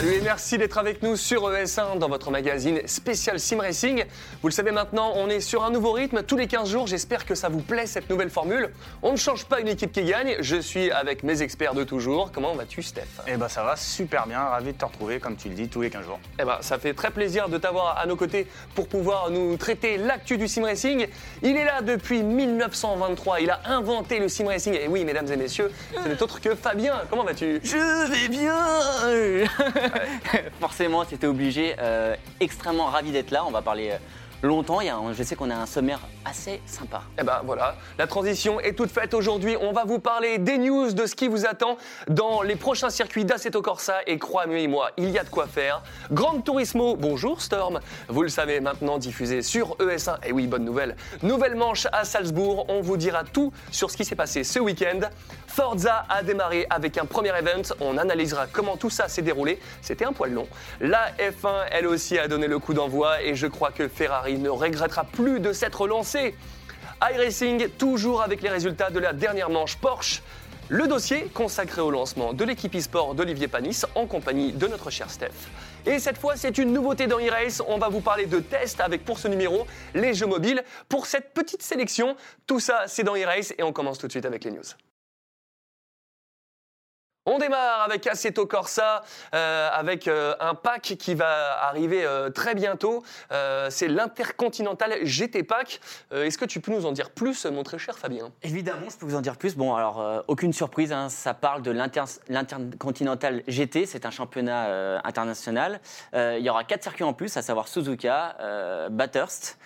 Salut et merci d'être avec nous sur ES1 dans votre magazine spécial Sim Racing. Vous le savez maintenant, on est sur un nouveau rythme tous les 15 jours. J'espère que ça vous plaît cette nouvelle formule. On ne change pas une équipe qui gagne. Je suis avec mes experts de toujours. Comment vas-tu, Steph? Eh ben ça va super bien, ravi de te retrouver comme tu le dis tous les 15 jours. Eh ben ça fait très plaisir de t'avoir à nos côtés pour pouvoir nous traiter l'actu du sim racing. Il est là depuis 1923. Il a inventé le sim racing. Et oui, mesdames et messieurs, ce n'est autre que Fabien. Comment vas-tu? Je vais bien Forcément, c'était obligé. Euh, extrêmement ravi d'être là. On va parler euh, longtemps. Il y a je sais qu'on a un sommaire assez sympa. Eh ben voilà, la transition est toute faite aujourd'hui. On va vous parler des news, de ce qui vous attend dans les prochains circuits d'Assetto Corsa. Et croyez-moi, il y a de quoi faire. Grand Turismo, bonjour Storm. Vous le savez maintenant, diffusé sur ES1. Et oui, bonne nouvelle. Nouvelle manche à Salzbourg. On vous dira tout sur ce qui s'est passé ce week-end. Forza a démarré avec un premier event. On analysera comment tout ça s'est déroulé. C'était un poil long. La F1, elle aussi, a donné le coup d'envoi. Et je crois que Ferrari ne regrettera plus de s'être lancé iRacing, toujours avec les résultats de la dernière manche Porsche. Le dossier consacré au lancement de l'équipe e-sport d'Olivier Panis en compagnie de notre cher Steph. Et cette fois, c'est une nouveauté dans e-race. On va vous parler de tests avec pour ce numéro les jeux mobiles. Pour cette petite sélection, tout ça, c'est dans e-race et on commence tout de suite avec les news. On démarre avec Assetto Corsa, euh, avec euh, un pack qui va arriver euh, très bientôt. Euh, c'est l'Intercontinental GT Pack. Euh, Est-ce que tu peux nous en dire plus, mon très cher Fabien? Évidemment, je peux vous en dire plus. Bon, alors, euh, aucune surprise, hein, ça parle de l'Inter- l'Intercontinental GT, c'est un championnat euh, international. Euh, il y aura quatre circuits en plus, à savoir Suzuka, euh, Bathurst,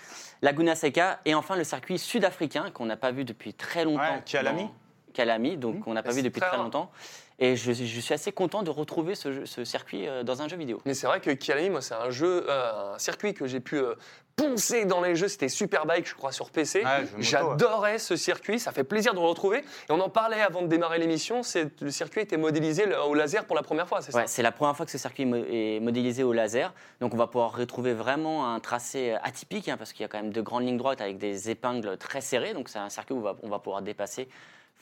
Laguna Seca et enfin le circuit sud-africain qu'on n'a pas vu depuis très longtemps. Ouais, Kyalami. dans- Kyalami, donc on n'a pas vu depuis très très rare. Et je, je suis assez content de retrouver ce, circuit euh, dans un jeu vidéo. Mais c'est vrai que Kyalami, moi, c'est un jeu, euh, un circuit que j'ai pu euh, poncer dans les jeux. C'était Superbike, je crois, sur PC. Ouais, J'adorais ce circuit. Ça fait plaisir de le retrouver. Et on en parlait avant de démarrer l'émission. Le circuit était modélisé au laser pour la première fois, c'est Ouais, ça c'est la première fois que ce circuit est modélisé au laser. Donc on va pouvoir retrouver vraiment un tracé atypique, hein, parce qu'il y a quand même de grandes lignes droites avec des épingles très serrées. Donc c'est un circuit où on va, on va pouvoir dépasser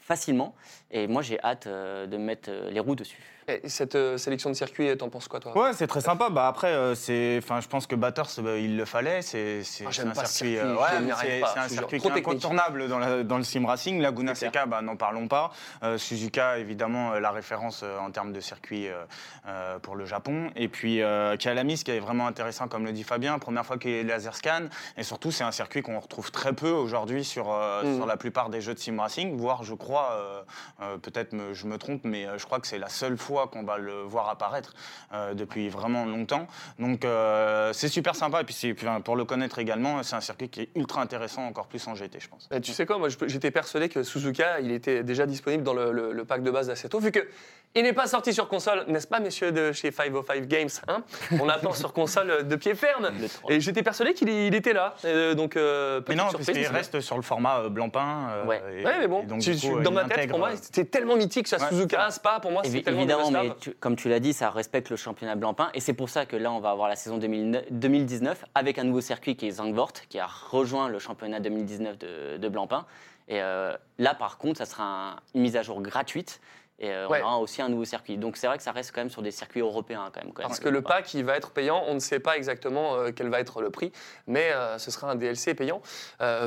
facilement. Et moi j'ai hâte euh, de mettre euh, les roues dessus. Et cette euh, sélection de circuits, t'en penses quoi, toi? Ouais, c'est très sympa. Bah après, euh, c'est, enfin, je pense que Bathurst, bah, il le fallait. C'est, c'est, Ah, c'est un circuit, euh, ouais, c'est, un circuit Trop qui est incontournable dans, la- dans le sim racing. Laguna Seca, bah, n'en parlons pas. Euh, Suzuka, évidemment, la référence euh, en termes de circuit euh, euh, pour le Japon. Et puis euh, Kyalami, ce qui est vraiment intéressant, comme le dit Fabien, première fois qu'il y a laser scan. Et surtout, c'est un circuit qu'on retrouve très peu aujourd'hui sur, euh, Mhm. sur la plupart des jeux de sim racing, voire, je crois, euh, euh, peut-être je me trompe, mais euh, je crois que c'est la seule fois qu'on va le voir apparaître euh, depuis vraiment longtemps. Donc euh, c'est super sympa. Et puis, pour le connaître également, c'est un circuit qui est ultra intéressant, encore plus en GT, je pense. Eh, Tu sais quoi, moi j'étais persuadé que Suzuka, il était déjà disponible dans le, le- le pack de base d'Assetto, vu que il n'est pas sorti sur console, n'est-ce pas, messieurs de chez 505 Games hein? On attend sur console de pied ferme. Et j'étais persuadé qu'il il était là. Euh, donc, euh, Mais non, surprise, puisqu'il mais c'est reste sur le format euh, blanc-pain. euh, Ouais. mais bon, tu- coup, dans ma tête, pour moi, euh, c'était tellement mythique, ça. Suzuka, Spa, pour moi, c'était tellement évidemment, mais tu- comme tu l'as dit, ça respecte le championnat Blancpain. Et c'est pour ça que là, on va avoir la saison 2009 2019 avec un nouveau circuit qui est Zandvoort, qui a rejoint le championnat 2019 de, de Blancpain. Et euh, là, par contre, ça sera un- une mise à jour gratuite. Et euh, Ouais. on aura aussi un nouveau circuit. Donc c'est vrai que ça reste quand même sur des circuits européens. Quand même, quand Parce même. que le pack, il va être payant. On ne sait pas exactement euh, quel va être le prix, mais euh, ce sera un DLC payant.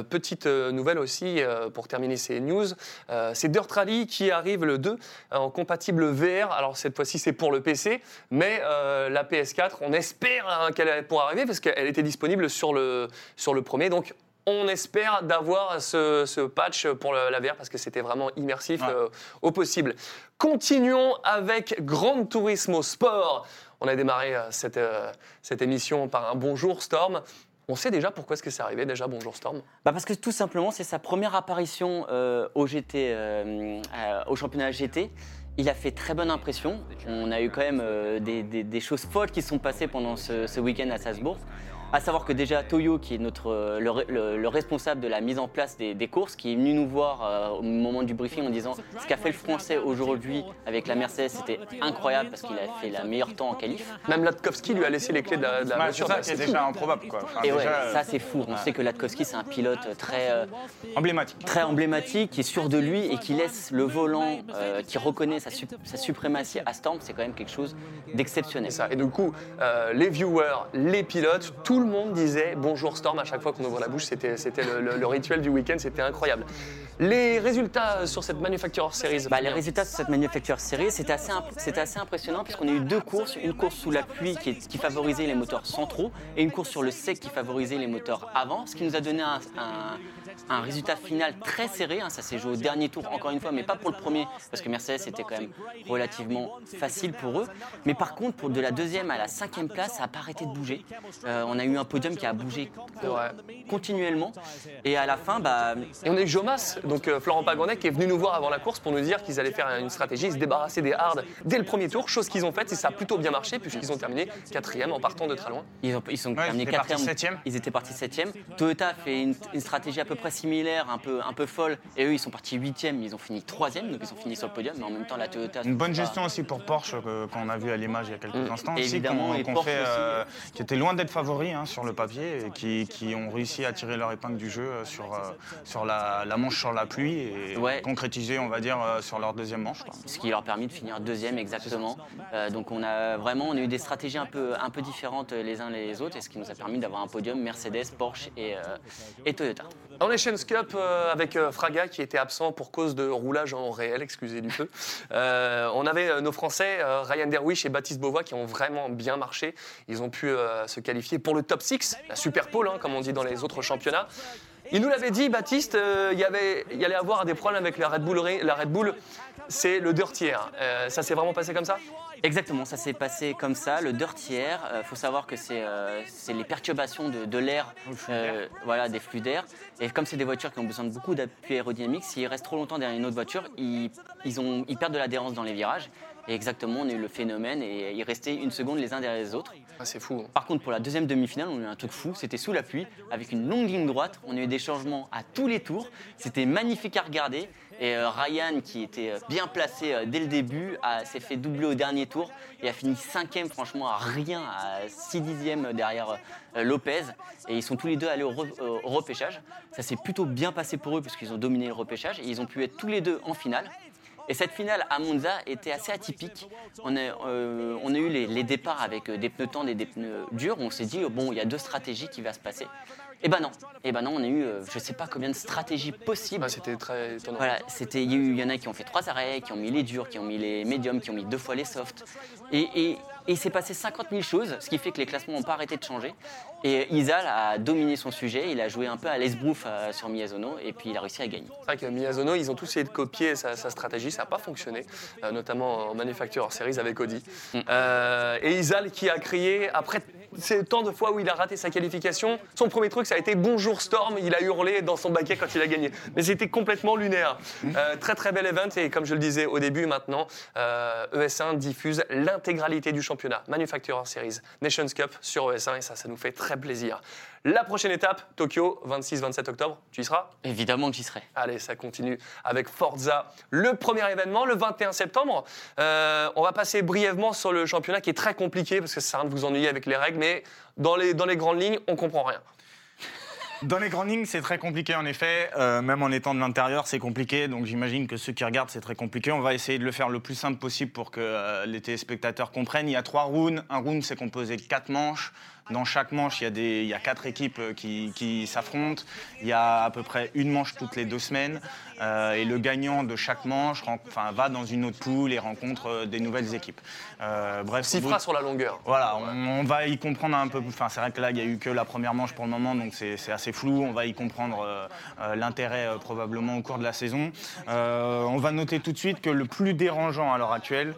Petite nouvelle aussi, pour terminer ces news, c'est Dirt Rally qui arrive le 2 euh, en compatible VR. Alors cette fois-ci, c'est pour le PC, mais la PS4, on espère hein, qu'elle pourra arriver parce qu'elle était disponible sur le, sur le premier. Donc on espère d'avoir ce, ce patch pour le- la VR parce que c'était vraiment immersif Ouais. euh, au possible. Continuons avec Grand Turismo Sport. On a démarré euh, cette, euh, cette émission par un bonjour Storm. On sait déjà pourquoi est-ce que c'est arrivé déjà bonjour Storm? Bah parce que tout simplement, c'est sa première apparition euh, au GT, euh, euh, au championnat GT. Il a fait très bonne impression. On a eu quand même euh, des, des- des choses folles qui sont passées pendant ce, ce week-end à Salzbourg. À savoir que déjà Toyo, qui est notre, euh, le, re- le- le responsable de la mise en place des, des courses, qui est venu nous voir euh, au moment du briefing en disant ce qu'a fait le Français aujourd'hui avec la Mercedes, c'était incroyable parce qu'il a fait la meilleure temps en qualif. Même Latkowski lui a laissé les clés de la, de la voiture. c'est ça Bah, qui est c'est déjà improbable. Quoi. Enfin, Et ouais, déjà, euh, ça c'est fou. On sait que Latkowski c'est un pilote très, euh, emblématique. très emblématique, qui est sûr de lui et qui laisse le volant, euh, qui reconnaît sa, sup- sa suprématie à Storm, c'est quand même quelque chose d'exceptionnel. Ça. Et du coup, euh, les viewers, les pilotes, tout le monde disait bonjour Storm à chaque fois qu'on ouvre la bouche. C'était, le, le- le rituel du week-end, c'était incroyable. Les résultats sur cette Manufacturer Series Bah, les résultats de cette manufacture série, c'était assez, imp- assez impressionnant puisqu'on a eu deux courses, une course sous la pluie qui, est- qui favorisait les moteurs centraux et une course sur le sec qui favorisait les moteurs avant, ce qui nous a donné un, un- un résultat final très serré. hein. Ça s'est joué au dernier tour encore une fois, mais pas pour le premier parce que Mercedes était quand même relativement facile pour eux. Mais par contre, pour de la deuxième à la cinquième place, ça n'a pas arrêté de bouger. Euh, on a eu un podium qui a bougé continuellement et à la fin, bah, Et on a eu Jomas, donc euh, Florent Pagonet, qui est venu nous voir avant la course pour nous dire qu'ils allaient faire une stratégie, se débarrasser des hards dès le premier tour, chose qu'ils ont faite et ça a plutôt bien marché puisqu'ils ont terminé quatrième en partant de très loin. Ils, ont, ils sont Ouais, terminés quatrième. septième. Ils étaient partis septième. Toyota a fait une, une stratégie à peu près similaire, un peu, un peu folle. Et eux, ils sont partis huitième, mais ils ont fini troisième, donc ils ont fini sur le podium. Mais en même temps, la Toyota. Une bonne pas- gestion aussi pour Porsche euh, qu'on a vu à l'image il y a quelques Mm. instants. aussi, Évidemment, et qu'on Porsche fait, aussi. euh, qui étaient loin d'être favoris hein, sur le papier et qui, qui ont réussi à tirer leur épingle du jeu euh, sur, euh, sur la, la manche sur la pluie et Ouais. concrétiser, on va dire, euh, sur leur deuxième manche. quoi. Ce qui leur a permis de finir deuxième exactement. Euh, donc on a vraiment on a eu des stratégies un peu, un peu différentes euh, les uns les autres, et ce qui nous a permis d'avoir un podium Mercedes, Porsche et, euh, et Toyota. On est Nations Cup euh, avec euh, Fraga qui était absent pour cause de roulage en réel, excusez du peu. Euh, on avait euh, nos Français, euh, Ryan Derwish et Baptiste Beauvois, qui ont vraiment bien marché. Ils ont pu euh, se qualifier pour le top 6, la super pole, hein, comme on dit dans les autres championnats. Il nous l'avait dit, Baptiste, euh, il y avait, il y allait avoir des problèmes avec la Red Bull. La Red Bull, c'est le dirty air. Euh, ça s'est vraiment passé comme ça? Exactement, ça s'est passé comme ça. Le dirty air, il faut savoir que c'est euh, c'est les perturbations de, de l'air, euh, voilà, des flux d'air. Et comme c'est des voitures qui ont besoin de beaucoup d'appui aérodynamique, s'ils restent trop longtemps derrière une autre voiture, ils, ils, ont, ils perdent de l'adhérence dans les virages. Et exactement, on a eu le phénomène et ils restaient une seconde les uns derrière les autres. Ah, C'est fou. Par contre, pour la deuxième demi-finale, on a eu un truc fou. C'était sous la pluie, avec une longue ligne droite. On a eu des changements à tous les tours. C'était magnifique à regarder. Et euh, Ryan, qui était euh, bien placé euh, dès le début, s'est fait doubler au dernier tour et a fini cinquième, franchement, à rien, à 6 dixièmes derrière Lopez. Et ils sont tous les deux allés au, re- au repêchage. Ça s'est plutôt bien passé pour eux, puisqu'ils ont dominé le repêchage. Et ils ont pu être tous les deux en finale. Et cette finale à Monza était assez atypique. On a, euh, eu les, départs avec euh, des pneus tendres et des pneus durs. On s'est dit, bon, il y a deux stratégies qui vont se passer. Et ben non. Et ben non, on a eu, euh, je sais pas combien de stratégies possibles. Ah, C'était très étonnant. Voilà, c'était, il y, a eu- il y en a qui ont fait trois arrêts, qui ont mis les durs, qui ont mis les médiums, qui ont mis deux fois les softs. Et, et, s'est passé 50 000 choses, ce qui fait que les classements n'ont pas arrêté de changer. Et Isal a dominé son sujet, il a joué un peu à l'esbrouf euh, sur Miyazono, et puis il a réussi à gagner. C'est vrai que Miyazono, ils ont tous essayé de copier sa, sa stratégie, ça n'a pas fonctionné, euh, notamment en Manufacturer Series avec Audi. Euh, et Isal qui a crié, après ces tant de fois où il a raté sa qualification, son premier truc ça a été Bonjour Storm, il a hurlé dans son baquet quand il a gagné. Mais c'était complètement lunaire. Euh, très très bel event et comme je le disais au début, maintenant, euh, ES1 diffuse l'intégralité du championnat Manufacturer Series Nations Cup sur ES1 et ça, ça nous fait très plaisir. La prochaine étape, Tokyo, 26-27 octobre, tu y seras Évidemment que j'y serai. Allez, ça continue avec Forza, le premier événement, le 21 septembre. Euh, on va passer brièvement sur le championnat qui est très compliqué parce que ça sert à rien de vous ennuyer avec les règles, mais dans les, dans les grandes lignes, on comprend rien. Dans les grandes lignes, c'est très compliqué en effet. Euh, même en étant de l'intérieur, c'est compliqué. Donc j'imagine que ceux qui regardent, c'est très compliqué. On va essayer de le faire le plus simple possible pour que euh, les téléspectateurs comprennent. Il y a trois rounds. Un round, c'est composé de quatre manches. Dans chaque manche, il y a, des, il y a quatre équipes euh, qui, qui s'affrontent. Il y a à peu près une manche toutes les deux semaines. Euh, et le gagnant de chaque manche enfin, va dans une autre poule et rencontre euh, des nouvelles équipes. Euh, bref, Six phrases sur la longueur. voilà, on, on va y comprendre un peu. Enfin, c'est vrai que là, il n'y a eu que la première manche pour le moment, donc c'est assez flou. On va y comprendre euh, l'intérêt probablement au cours de la saison. On va noter tout de suite que le plus dérangeant à l'heure actuelle,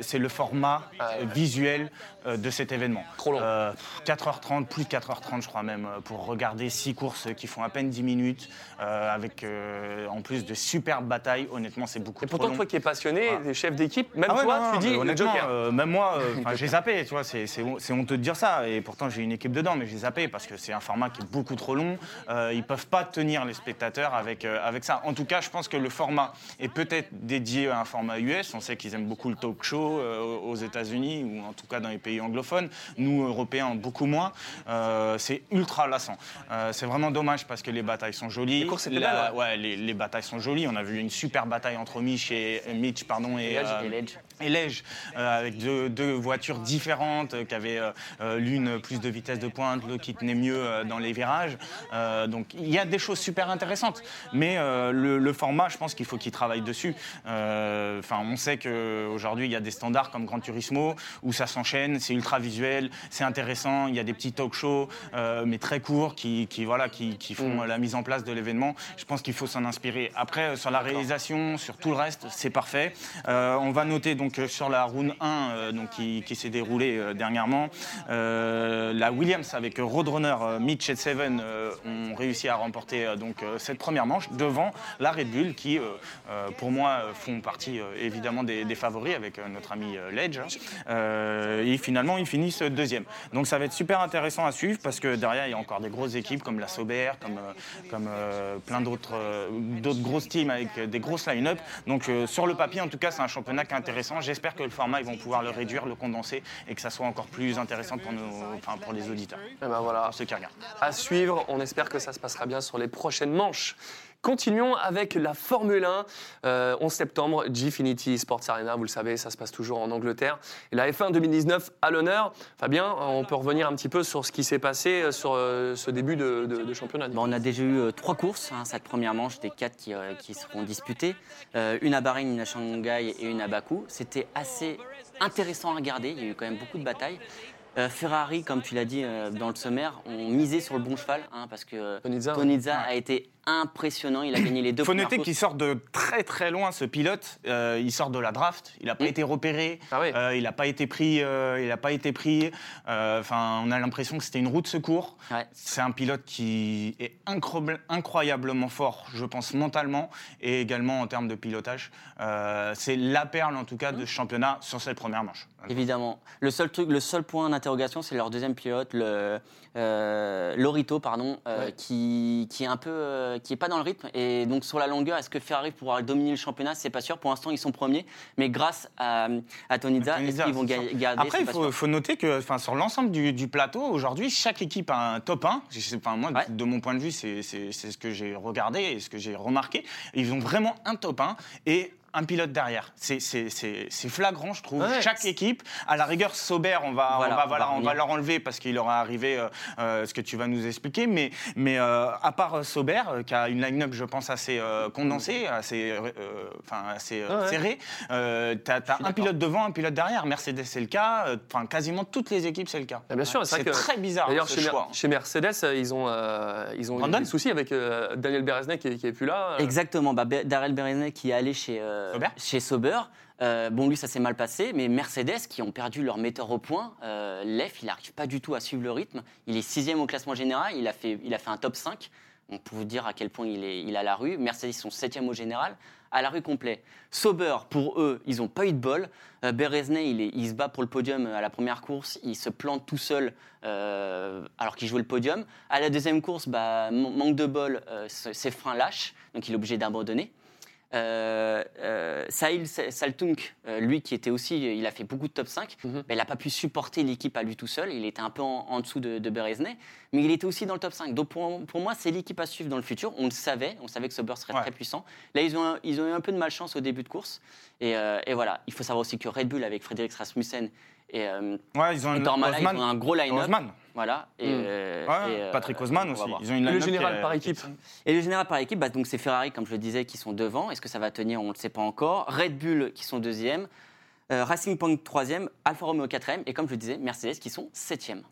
c'est le format Ah, visuel de cet événement. Trop long. Euh, 4h30, plus de 4h30 je crois même, euh, pour regarder six courses qui font à peine 10 minutes, euh, avec euh, en plus de superbes batailles. Honnêtement, c'est beaucoup Et trop pourtant, long. toi qui es passionné, Ah. des chefs d'équipe, même Ah ouais, toi, non, tu dis le honnêtement, Joker. même moi, j'ai zappé, tu vois, c'est c'est hon- c'est honteux de dire ça, et pourtant j'ai une équipe dedans, mais j'ai zappé parce que c'est un format qui est beaucoup trop long. Ils peuvent pas tenir les spectateurs avec avec ça. En tout cas, je pense que le format est peut-être dédié à un format US. On sait qu'ils aiment beaucoup le talk show aux États-Unis ou en tout cas dans les pays anglophones. Nous, Européens, beaucoup moins. Euh, c'est ultra lassant. Euh, c'est vraiment dommage parce que les batailles sont jolies. Les courses étaient La- belles, ouais, les, les batailles sont jolies. On a vu une super bataille entre Mitch et Mitch, pardon, et, euh, Et Lège, euh, avec deux, deux voitures différentes, euh, qui avaient euh, euh, l'une plus de vitesse de pointe, l'autre qui tenait mieux euh, dans les virages. Euh, donc il y a des choses super intéressantes, mais euh, le, le format, je pense qu'il faut qu'il travaille dessus. Euh, Enfin, on sait qu'aujourd'hui il y a des standards comme Gran Turismo où ça s'enchaîne, c'est ultra visuel, c'est intéressant. Il y a des petits talk-shows, euh, mais très courts, qui, qui, voilà, qui, qui font la mise en place de l'événement. Je pense qu'il faut s'en inspirer. Après, euh, sur la réalisation, sur tout le reste, c'est parfait. Euh, on va noter donc sur la round 1 euh, donc, qui, qui s'est déroulée dernièrement, la Williams avec Roadrunner, Mitch et Seven ont réussi à remporter donc, cette première manche devant la Red Bull qui, pour moi, font partie évidemment des, des favoris avec notre ami Ledge. Euh, et finalement, ils finissent deuxième. Donc ça va être super intéressant à suivre parce que derrière, il y a encore des grosses équipes comme la Sauber, comme, euh, comme euh, plein d'autres euh, d'autres grosses teams avec des grosses line-up. Donc euh, sur le papier, en tout cas, c'est un championnat qui est intéressant. J'espère que le format, ils vont pouvoir le réduire, le condenser et que ça soit encore plus intéressant pour, nos, enfin, pour les auditeurs, Et ben voilà, pour ceux qui regardent. à suivre. On espère que ça se passera bien sur les prochaines manches. Continuons avec la Formule 1. Euh, 11 septembre, Gfinity Sports Arena, vous le savez, ça se passe toujours en Angleterre. Et la F1 2019 à l'honneur. Fabien, on peut revenir un petit peu sur ce qui s'est passé euh, sur euh, ce début de, de- de championnat. Bon, on a déjà eu euh, trois courses, hein, cette première manche, des quatre qui, euh, qui seront disputées. Euh, une à Bahreïn, une à Shanghai et une à Bakou. C'était assez intéressant à regarder, il y a eu quand même beaucoup de batailles. Euh, Ferrari, comme tu l'as dit euh, dans le sommaire, ont misé sur le bon cheval, hein, parce que Tonizza, Tonizza a été impressionnant, il a gagné les deux Il faut premières noter qu'il sort de très très loin, ce pilote. Euh, il sort de la draft. Il n'a pas Mm. été repéré. Ah oui. Euh, il n'a pas été pris. euh, il n'a pas été pris. Euh, Enfin, on a l'impression que c'était une roue de secours. Ouais. C'est un pilote qui est incroyable- incroyablement fort, je pense mentalement et également en termes de pilotage. Euh, c'est la perle en tout cas de ce championnat sur cette première manche. Évidemment. Le seul truc, le seul point d'interrogation, c'est leur deuxième pilote, le euh, Lorito, pardon, euh, Ouais. qui, qui est un peu, euh, qui est pas dans le rythme. Et donc sur la longueur, est-ce que Ferrari pourra dominer le championnat? C'est pas sûr. Pour l'instant, ils sont premiers, mais grâce à, à Tonizza, est-ce Tonizza, qu'ils vont garder Après, il faut, noter que enfin, sur l'ensemble du, du plateau, aujourd'hui, chaque équipe a un top 1. Je sais- Enfin, moi, Ouais. de mon point de vue, c'est ce que j'ai regardé et ce que j'ai remarqué. Ils ont vraiment un top 1 et un pilote derrière. C'est- C'est c'est- c'est flagrant, je trouve. Ouais. Chaque équipe, à la rigueur, Sauber, on va, Voilà, on va, on voilà, va on va leur enlever parce qu'il leur est arrivé euh, euh, ce que tu vas nous expliquer. Mais, mais euh, à part Sauber, euh, qui a une line-up, je pense, assez euh, condensée, assez, enfin, assez euh, Ouais, serrée, euh, tu as, un pilote devant, un pilote derrière. Mercedes, c'est le cas. Enfin, quasiment toutes les équipes, c'est le cas. Ah, bien sûr, c'est très bizarre D'ailleurs, chez, Mer- choix. chez Mercedes, ils ont, euh, ils ont eu des soucis avec euh, Daniel Bereznek qui, qui est plus là. euh. Exactement. Bah, Be- Bereznay qui est allé chez euh, chez Sauber. Euh, bon, lui, ça s'est mal passé, mais Mercedes, qui ont perdu leur metteur au point, euh, Lef, il n'arrive pas du tout à suivre le rythme. Il est sixième au classement général, il a fait, il a fait un top 5. Donc, pour vous dire à quel point il est, il a la rue. Mercedes sont septième au général, à la rue complet. Sauber, pour eux, ils n'ont pas eu de bol. Euh, il, se bat pour le podium à la première course, il se plante tout seul euh, alors qu'il jouait le podium. À la deuxième course, bah, man- manque de bol, ses freins lâchent, donc il est obligé d'abandonner. Euh, euh, Sahil Saltunk, euh, lui qui était aussi, il a fait beaucoup de top 5, Mhm. mais il n'a pas pu supporter l'équipe à lui tout seul. Il était un peu en, en dessous de, de mais il était aussi dans le top 5. Donc pour, pour moi, c'est l'équipe à suivre dans le futur. On le savait, on savait que Sauber serait Ouais. très puissant. Là, ils ont, ils ont eu un peu de malchance au début de course. Et, euh, et voilà, il faut savoir aussi que Red Bull avec Frédéric Rasmussen et, euh, Ouais, ils ont et ils ont un gros line-up. Voilà. Et, Mm. euh, Ouais, et, euh, Patrick Osman aussi. Ils ont une Et le général par équipe Et le général par équipe, bah, donc c'est Ferrari, comme je le disais, qui sont devant. Est-ce que ça va tenir? On ne le sait pas encore. Red Bull qui sont deuxième. Euh, Racing Point troisième. Alfa Romeo quatrième. Et comme je le disais, Mercedes qui sont septième.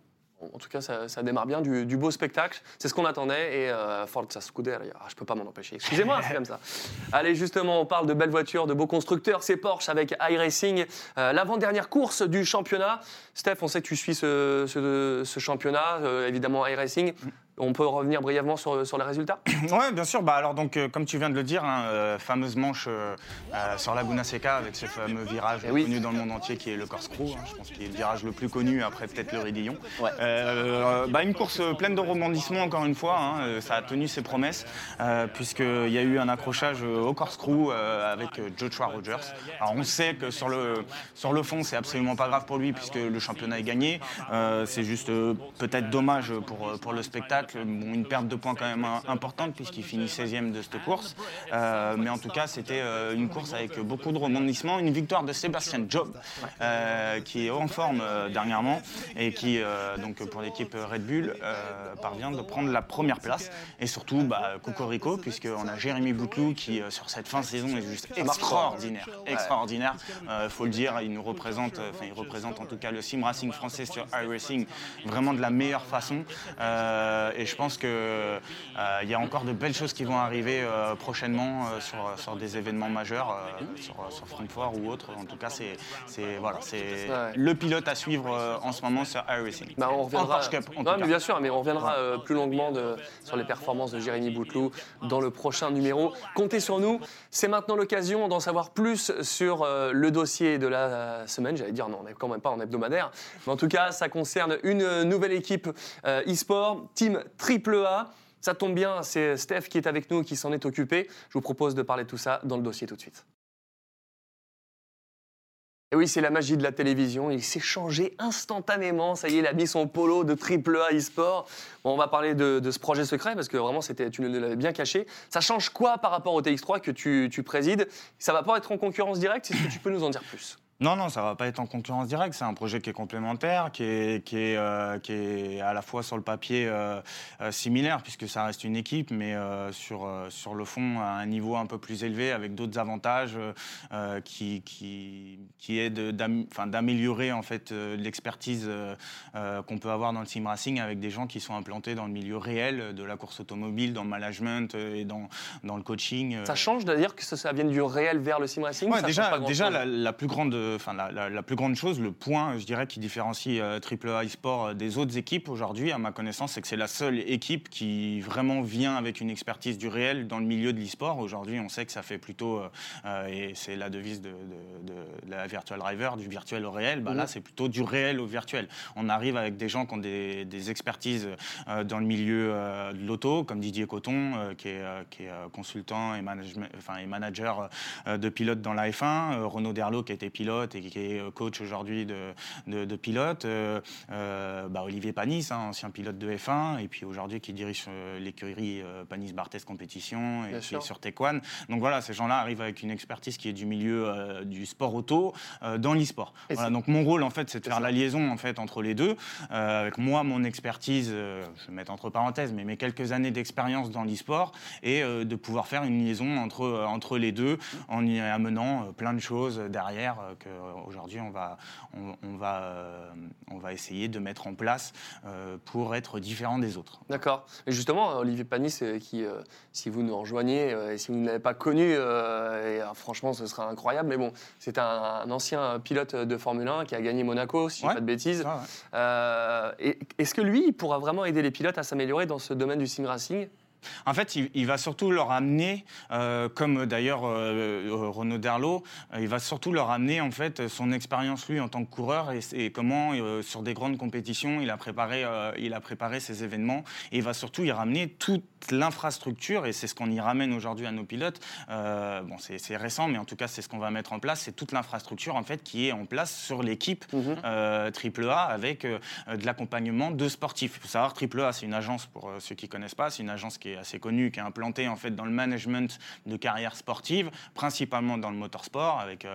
En tout cas, ça, ça démarre bien, du, du beau spectacle. C'est ce qu'on attendait. Et euh, Forza Scuderia, ah, je peux pas m'en empêcher. Excusez-moi, c'est comme ça. Allez, justement, on parle de belles voitures, de beaux constructeurs. C'est Porsche avec iRacing, euh, l'avant-dernière course du championnat. Steph, on sait que tu suis ce, ce- ce championnat, euh, évidemment iRacing. On peut revenir brièvement sur, sur les résultats Ouais, bien sûr. Bah, alors, donc, euh, comme tu viens de le dire, hein, euh, fameuse manche euh, sur Laguna Seca avec ce fameux virage Eh oui. connu dans le monde entier qui est le corkscrew. hein, je pense qu'il est le virage le plus connu après peut-être le Ridillon. Ouais. Bah, une course pleine de rebondissements, encore une fois. hein, ça a tenu ses promesses, puisqu'il y a eu un accrochage au corkscrew avec Joshua Rogers. Alors, on sait que sur le, sur le fond, c'est absolument pas grave pour lui, puisque le championnat est gagné. C'est juste peut-être dommage pour, pour le spectacle. Bon, une perte de points quand même importante, puisqu'il finit 16e de cette course. Euh, mais en tout cas, c'était euh, une course avec beaucoup de rebondissements. Une victoire de Sébastien Job, euh, qui est en forme dernièrement et qui, euh, donc, pour l'équipe Red Bull, parvient de prendre la première place. Et surtout, bah, Cocorico, puisqu'on a Jérémy Bouteloup qui, sur cette fin de saison, est juste extraordinaire. Extraordinaire. Il faut le dire, il nous représente, enfin, il représente en tout cas le sim racing français sur iRacing vraiment de la meilleure façon. Euh, et je pense qu'il il y a encore de belles choses qui vont arriver euh, prochainement euh, sur, sur des événements majeurs, euh, sur, sur Francfort ou autre. En tout cas, c'est voilà, le pilote à suivre euh, en ce moment sur iRacing. Bah, on reviendra. En Cup, en Non, mais bien sûr, mais on reviendra euh, plus longuement de- sur les performances de Jérémy Bouteloup dans le prochain numéro. Comptez sur nous. C'est maintenant l'occasion d'en savoir plus sur euh, le dossier de la euh, semaine. J'allais dire, non, on n'est quand même pas en hebdomadaire. Mais en tout cas, ça concerne une euh, nouvelle équipe euh, e-sport, Team AAA. Ça tombe bien, c'est Steph qui est avec nous, qui s'en est occupé. Je vous propose de parler de tout ça dans le dossier tout de suite. Et oui, c'est la magie de la télévision. Il s'est changé instantanément. Ça y est, il a mis son polo de AAA e-sport. Bon, on va parler de, ce projet secret parce que vraiment, c'était, tu nous l'avais bien caché. Ça change quoi par rapport au TX3 que tu, tu présides? Ça va pas être en concurrence directe Est-ce que tu peux nous en dire plus Non, non, ça va pas être en concurrence directe. C'est un projet qui est complémentaire, qui est, qui est, euh, qui est à la fois sur le papier euh, euh, similaire, puisque ça reste une équipe, mais sur, sur le fond, à un niveau un peu plus élevé, avec d'autres avantages qui, qui, qui est d'améliorer en fait l'expertise qu'on peut avoir dans le sim racing avec des gens qui sont implantés dans le milieu réel de la course automobile, dans le management et dans, dans le coaching. Ça change de dire que ça, ça vienne du réel vers le sim racing? Ouais, Ça déjà, pas déjà la plus grande, enfin la, la- la plus grande chose, le point, je dirais, qui différencie euh, AAA eSport euh, des autres équipes aujourd'hui, à ma connaissance, c'est que c'est la seule équipe qui vraiment vient avec une expertise du réel dans le milieu de l'e-sport. Aujourd'hui, on sait que ça fait plutôt, euh, euh, et c'est la devise de, de- de- de la virtual driver, du virtuel au réel. Bah, Là, Mhm. c'est plutôt du réel au virtuel. On arrive avec des gens qui ont des, des expertises euh, dans le milieu euh, de l'auto, comme Didier Coton, euh, qui est, euh, qui est, euh, consultant et, management- enfin, et manager euh, de pilote dans la F1, euh, Renaud Derlot qui a été pilote et qui est euh, coach aujourd'hui de, de, de pilote, euh, euh, bah, Olivier Panis, hein, ancien pilote de F1, et puis aujourd'hui qui dirige l'écurie euh, Panis Barthès Compétition et qui est sur Tequan. Donc voilà, ces gens-là arrivent avec une expertise qui est du milieu du sport auto dans l'e-sport. Voilà, donc mon rôle en fait, c'est de faire ça. la liaison en fait entre les deux. Avec moi, mon expertise, je vais mettre entre parenthèses, mais mes quelques années d'expérience dans l'e-sport et euh, de pouvoir faire une liaison entre, entre les deux en y amenant euh, plein de choses derrière euh, aujourd'hui on va, on, on va, euh, on va essayer de mettre en place euh, pour être différent des autres. D'accord. Et justement, Olivier Panis, qui, si vous nous rejoignez et si vous ne l'avez pas connu, et, franchement, ce sera incroyable. Mais bon, c'est un, un ancien pilote de Formule 1 qui a gagné Monaco, si je dis Ouais. pas de bêtises. Ouais. Et- Est-ce que lui, il pourra vraiment aider les pilotes à s'améliorer dans ce domaine du sim racing? En fait, il, il va surtout leur amener, euh, comme d'ailleurs euh, euh, Renaud Derlot, il va surtout leur amener en fait son expérience lui en tant que coureur et, et comment sur des grandes compétitions il a préparé, il a préparé ces événements et il va surtout y ramener toute l'infrastructure et c'est ce qu'on y ramène aujourd'hui à nos pilotes. Bon, c'est récent, mais en tout cas c'est ce qu'on va mettre en place, c'est toute l'infrastructure en fait qui est en place sur l'équipe Mhm. euh, AAA avec euh, de l'accompagnement de sportifs. Il faut savoir, AAA, c'est une agence, pour ceux qui ne connaissent pas, c'est une agence qui est est assez connu, qui est implanté en fait dans le management de carrière sportive, principalement dans le motorsport, avec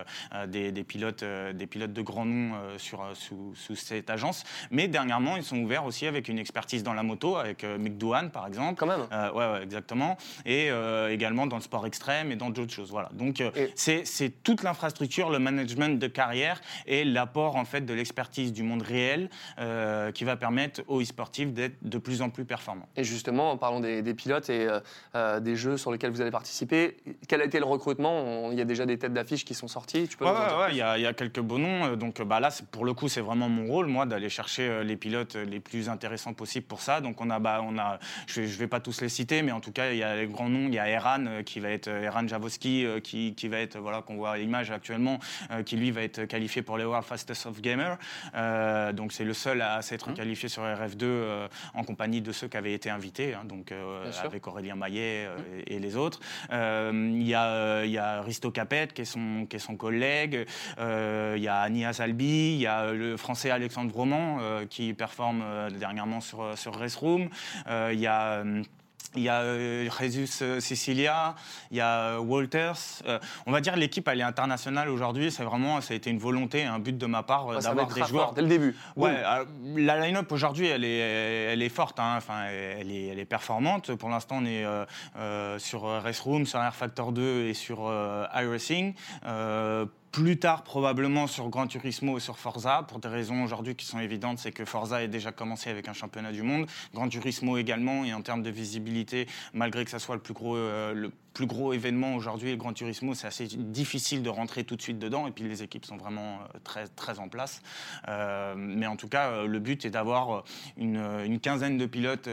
des, des, pilotes, des pilotes de grands noms sur, sous, sous, cette agence. Mais dernièrement, ils sont ouverts aussi avec une expertise dans la moto, avec Mick par exemple. Quand même. ouais, ouais, exactement. Et également dans le sport extrême et dans d'autres choses. Voilà. Donc c'est toute l'infrastructure, le management de carrière et l'apport en fait de l'expertise du monde réel qui va permettre aux e-sportifs d'être de plus en plus performants. Et justement, en parlant des, pilotes et euh, euh, des jeux sur lesquels vous allez participer, quel a été le recrutement? Il y a déjà des têtes d'affiche qui sont sorties tu peux ouais, il y, a quelques beaux noms. Donc bah, là, pour le coup, c'est vraiment mon rôle, moi, d'aller chercher euh, les pilotes les plus intéressants possibles pour ça. Donc on a, bah, on a je ne vais pas tous les citer, mais en tout cas, il y a les grands noms. Il y a Eran, qui va être Eran Javoski, qui, qui, va être, voilà, qu'on voit à l'image actuellement, qui lui va être qualifié pour les World Fastest of Gamer. donc c'est le seul à s'être mmh. qualifié sur RF2 en compagnie de ceux qui avaient été invités, hein, donc euh, avec Aurélien Maillet euh, mmh. et, les autres. Euh, il y, a, y a Risto Capet, qui est son, qui est son collègue. Il y a Agnès Albi, il y a le français Alexandre Vroman, qui performe dernièrement sur, sur Race Room. Il y a il y a euh, Jesus euh, Sicilia, il y a euh, Walters. on va dire l'équipe elle est internationale aujourd'hui. C'est vraiment ça a été une volonté, un but de ma part d'avoir des joueurs dès le début. Ouais, la line-up aujourd'hui elle est elle est forte. Hein. Enfin elle est elle est performante. Pour l'instant on est sur Race Room, sur Air Factor 2 et sur iRacing plus tard probablement sur Gran Turismo et sur Forza, pour des raisons aujourd'hui qui sont évidentes, c'est que Forza est déjà commencé avec un championnat du monde, Gran Turismo également, et en termes de visibilité, malgré que ça soit le plus gros, euh, plus gros événement aujourd'hui, le Gran Turismo, c'est assez difficile de rentrer tout de suite dedans, et puis les équipes sont vraiment euh, très, très en place. Euh, mais en tout cas, le but est d'avoir une, quinzaine de pilotes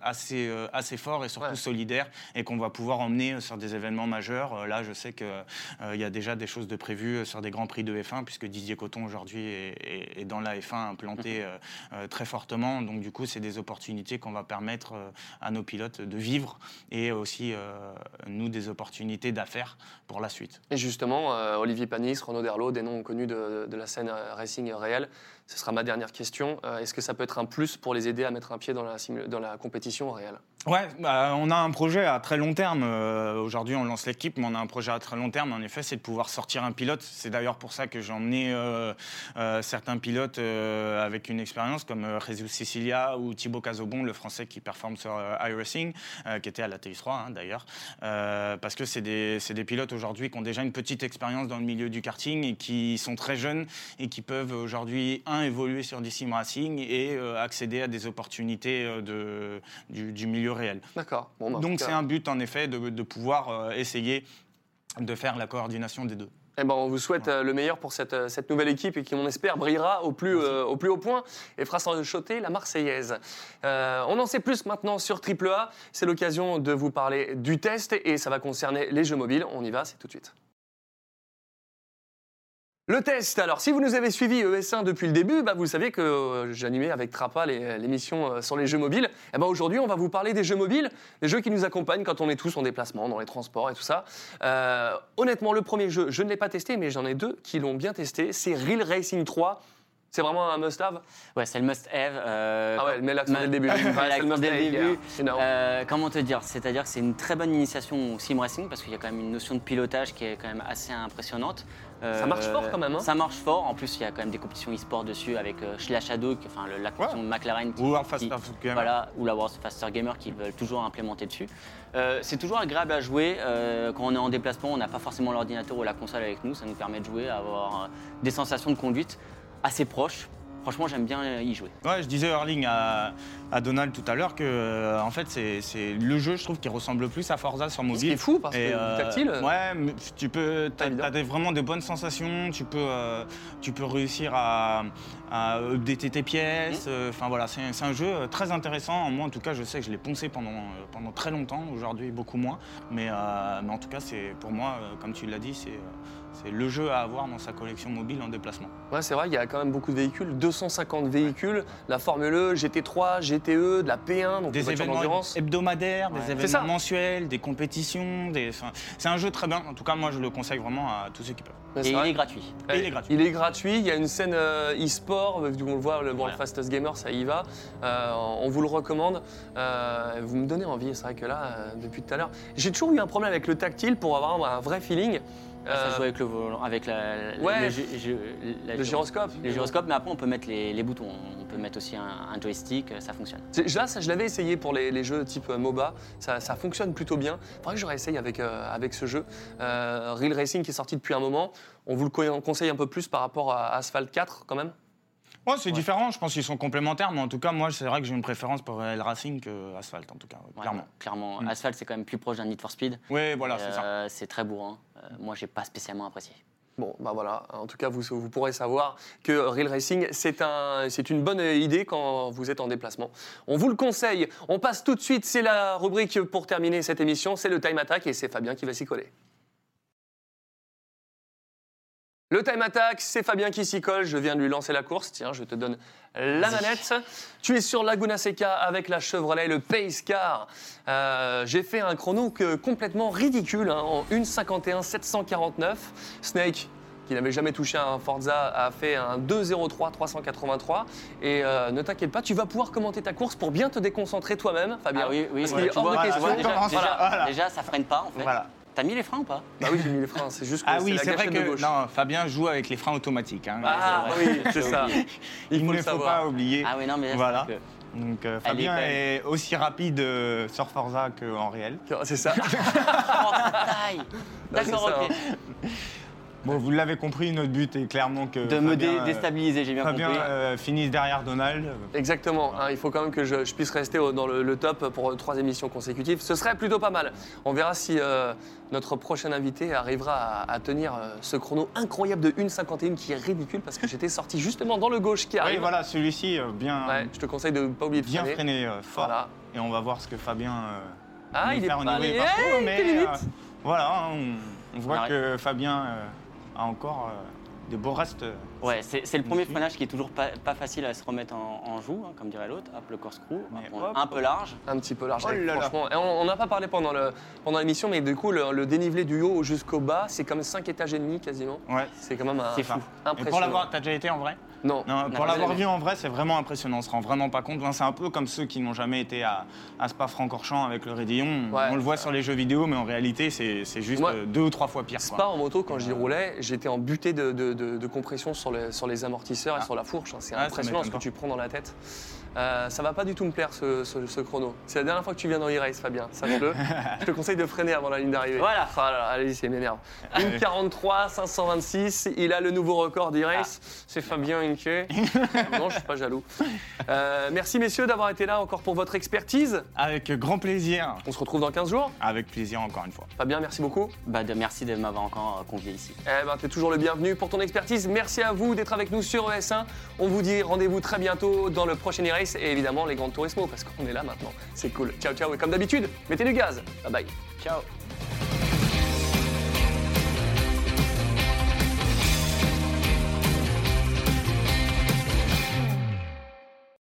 assez, assez forts et surtout solidaires, et qu'on va pouvoir emmener sur des événements majeurs. Là, je sais qu'il y a déjà des choses de prévues sur des grands prix de F1, puisque Didier Coton aujourd'hui est, dans la F1 implanté mhm. euh, euh, très fortement. Donc du coup, c'est des opportunités qu'on va permettre euh, à nos pilotes de vivre et aussi, nous, des opportunités d'affaires pour la suite. Et justement, Olivier Panis, Renaud Derlot, des noms connus de, de la scène racing réelle, ce sera ma dernière question. Euh, est-ce que ça peut être un plus pour les aider à mettre un pied dans la, compétition réelle Ouais, bah, on a un projet à très long terme. Euh, aujourd'hui, on lance l'équipe, mais on a un projet à très long terme. En effet, c'est de pouvoir sortir un pilote. C'est d'ailleurs pour ça que j'ai emmené euh, certains pilotes avec une expérience comme Jesus Sicilia ou Thibaut Cazobon, le français qui performe sur iRacing, qui était à la TX3 hein, d'ailleurs. parce que c'est des, pilotes aujourd'hui qui ont déjà une petite expérience dans le milieu du karting et qui sont très jeunes et qui peuvent aujourd'hui, un, évoluer sur sim racing et euh, accéder à des opportunités euh, de, du, milieu réel. D'accord. Bon, bah, Donc c'est un but en effet de, pouvoir euh, essayer de faire la coordination des deux. Eh ben, on vous souhaite le meilleur pour cette, cette, nouvelle équipe et qui, on espère, brillera au plus, au plus haut point et fera s'enchoter la Marseillaise. on en sait plus maintenant sur AAA. C'est l'occasion de vous parler du test et ça va concerner les jeux mobiles. On y va, c'est tout de suite. Le test, alors si vous nous avez suivis ES1 depuis le début, bah, vous savez que euh, j'animais avec Trapa l'émission euh, sur les jeux mobiles. Et eh ben aujourd'hui, on va vous parler des jeux mobiles, des jeux qui nous accompagnent quand on est tous en déplacement, dans les transports et tout ça. Euh, honnêtement, le premier jeu, je ne l'ai pas testé, mais j'en ai deux qui l'ont bien testé. C'est Real Racing 3. C'est vraiment un must-have Ouais, c'est le must-have. Euh, ah ouais, mais l'accent dès le début. l'accent dès le début. Euh, comment te dire C'est-à-dire que c'est une très bonne initiation au sim racing parce qu'il y a quand même une notion de pilotage qui est quand même assez impressionnante. Euh, ça marche fort quand même. Hein ça marche fort. En plus, il y a quand même des compétitions e-sport dessus avec euh, la Shadow, enfin la compétition McLaren. Qui, ou World Faster Gamer. Voilà, ou la World Faster Gamer qui veulent toujours implémenter dessus. Euh, c'est toujours agréable à jouer. quand on est en déplacement, on n'a pas forcément l'ordinateur ou la console avec nous. Ça nous permet de jouer, avoir des sensations de conduite assez proche. Franchement, j'aime bien y jouer. Ouais, je disais Erling à, Donald tout à l'heure que euh, en fait c'est le jeu, je trouve, qui ressemble plus à Forza sur mobile. C'est fou parce que euh, tactile. Ouais, tu peux, as, vraiment des bonnes sensations. Tu peux, euh, tu peux réussir à, à updater tes pièces. Mmh. Enfin voilà, c'est un jeu très intéressant. Moi, en tout cas, je sais que je l'ai poncé pendant pendant très longtemps. Aujourd'hui, beaucoup moins. Mais, mais en tout cas, c'est pour moi, comme tu l'as dit, c'est c'est le jeu à avoir dans sa collection mobile en déplacement. Ouais, c'est vrai, il y a quand même beaucoup de véhicules. 250 véhicules, la Formule E, GT3, GTE, de la P1, donc Des événements hebdomadaires, des événements mensuels, des compétitions. Des... enfin, c'est un jeu très bien. En tout cas, moi, je le conseille vraiment à tous ceux qui peuvent. Et il est gratuit. Et il est gratuit. Il est gratuit. Il y a une scène euh, e-sport, euh, on le voit, le, le Fastest Gamer, ça y va. Euh, on vous le recommande. Euh, vous me donnez envie, c'est vrai que là, euh, depuis tout à l'heure, j'ai toujours eu un problème avec le tactile pour avoir un vrai feeling. Ça Euh, se joue avec le volant, avec la, Ouais. le, gyroscope. Le gyroscope, mais après on peut mettre les, les boutons. Peut mettre aussi un, un joystick, ça fonctionne. Là, ça, je l'avais essayé pour les, les jeux type euh, MOBA. Ça, ça fonctionne plutôt bien. Faudrait que je réessaye avec, euh, avec ce jeu. Euh, Real Racing qui est sorti depuis un moment. On vous le co- conseille un peu plus par rapport à Asphalt 4 quand même? Ouais, c'est différent. Je pense qu'ils sont complémentaires, mais en tout cas, moi, c'est vrai que j'ai une préférence pour Real Racing que Asphalt, en tout cas, ouais, Ouais, clairement. clairement. Mm. Asphalt, c'est quand même plus proche d'un Need for Speed. Oui, voilà, c'est ça. Euh, c'est très bourrin. Euh, moi, j'ai pas spécialement apprécié. Bon, bah voilà. En tout cas, vous, vous pourrez savoir que Real Racing, c'est un, c'est une bonne idée quand vous êtes en déplacement. On vous le conseille. On passe tout de suite. C'est la rubrique pour terminer cette émission. C'est le Time Attack et c'est Fabien qui va s'y coller. Le Time Attack, c'est Fabien qui s'y colle. Je viens de lui lancer la course. Tiens, je te donne la manette. Tu es sur Laguna Seca avec la Chevrolet, le Pace Car. Euh, J'ai fait un chrono que- complètement ridicule hein, en 1,51 749. Snake, qui n'avait jamais touché un Forza, a fait un 2,03 383. Et euh, ne t'inquiète pas, tu vas pouvoir commenter ta course pour bien te déconcentrer toi-même, Fabien. Ah oui, oui. Parce ouais, qu'il est tu hors de question. déjà, déjà, ça Voilà. déjà, ça freine pas en fait. Voilà. T'as mis les freins ou pas? Bah oui, j'ai mis les freins. C'est juste que Ah c'est oui, la c'est vrai gâchette de que gauche. non, Fabien joue avec les freins automatiques. hein. Ah oui, c'est ça. Il faut ne le faut savoir. pas oublier. Ah oui, non, mais là, Voilà. vrai Donc euh, Fabien est aussi rapide euh, sur Forza qu'en réel. C'est ça. que- Oh, taille c'est D'accord, ça, ok. Bon, vous l'avez compris, notre but est clairement que De me dé- euh, déstabiliser, j'ai bien Fabien compris. euh, finisse derrière Donald. Exactement. hein, il faut quand même que je, je puisse rester au- dans le, le top pour trois émissions consécutives. Ce serait plutôt pas mal. On verra si euh, notre prochain invité arrivera à, à tenir euh, ce chrono incroyable de 1,51 qui est ridicule parce que j'étais sorti justement dans le gauche qui Oui, arrive. voilà, celui-ci euh, bien, Ouais, je te conseille de ne pas oublier de bien freiner. freiné euh, fort. Voilà. Et on va voir ce que Fabien euh, Ah, il est pas allé. Hey, mais euh, voilà, on, on voit que Fabien euh, a encore euh, des beaux restes. euh, Ouais, c'est c'est le premier freinage qui est toujours pas, pas facile à se remettre en, en joue, hein, comme dirait l'autre. Hop, le corkscrew, hop, un peu large. Un petit peu large, Oh là là. franchement. Et on n'a pas parlé pendant le- pendant l'émission, mais du coup, le, le dénivelé du haut jusqu'au bas, c'est comme 5 étages et demi quasiment. Ouais. C'est quand même un, C'est fou. Et impressionnant. pour l'avoir, t'as déjà été en vrai? Non. Pour l'avoir vu en vrai, c'est vraiment impressionnant. On se rend vraiment pas compte. C'est un peu comme ceux qui n'ont jamais été à, à Spa-Francorchamps avec le Rédillon. Ouais. On le voit sur les jeux vidéo, mais en réalité, c'est juste Moi, euh, deux ou trois fois pire. Spa quoi. en moto, quand j'y roulais, j'étais en butée de, de- de- de compression sur les, sur les amortisseurs et Ah. sur la fourche. hein. C'est Ah, impressionnant ce que tu prends dans la tête. Euh, ça va pas du tout me plaire ce, ce- ce chrono. C'est la dernière fois que tu viens dans e-race, Fabien. Sache-le. Je te conseille de freiner avant la ligne d'arrivée. Voilà. Ah là là, allez, c'est m'énerve. Une 43, 526. Il a le nouveau record d'e-race. Ah. C'est Fabien Inke. non, je suis pas jaloux. Euh, merci messieurs d'avoir été là encore pour votre expertise. Avec grand plaisir. On se retrouve dans 15 jours. Avec plaisir, encore une fois. Fabien, merci beaucoup. Bah, de, merci de m'avoir encore euh, convié ici. Eh ben, t'es toujours le bienvenu pour ton expertise. Merci à vous d'être avec nous sur ES1. On vous dit rendez-vous très bientôt dans le prochain e-race et évidemment les grandes Turismo parce qu'on est là maintenant. C'est cool. Ciao, ciao. Et comme d'habitude, mettez du gaz. Bye bye. Ciao.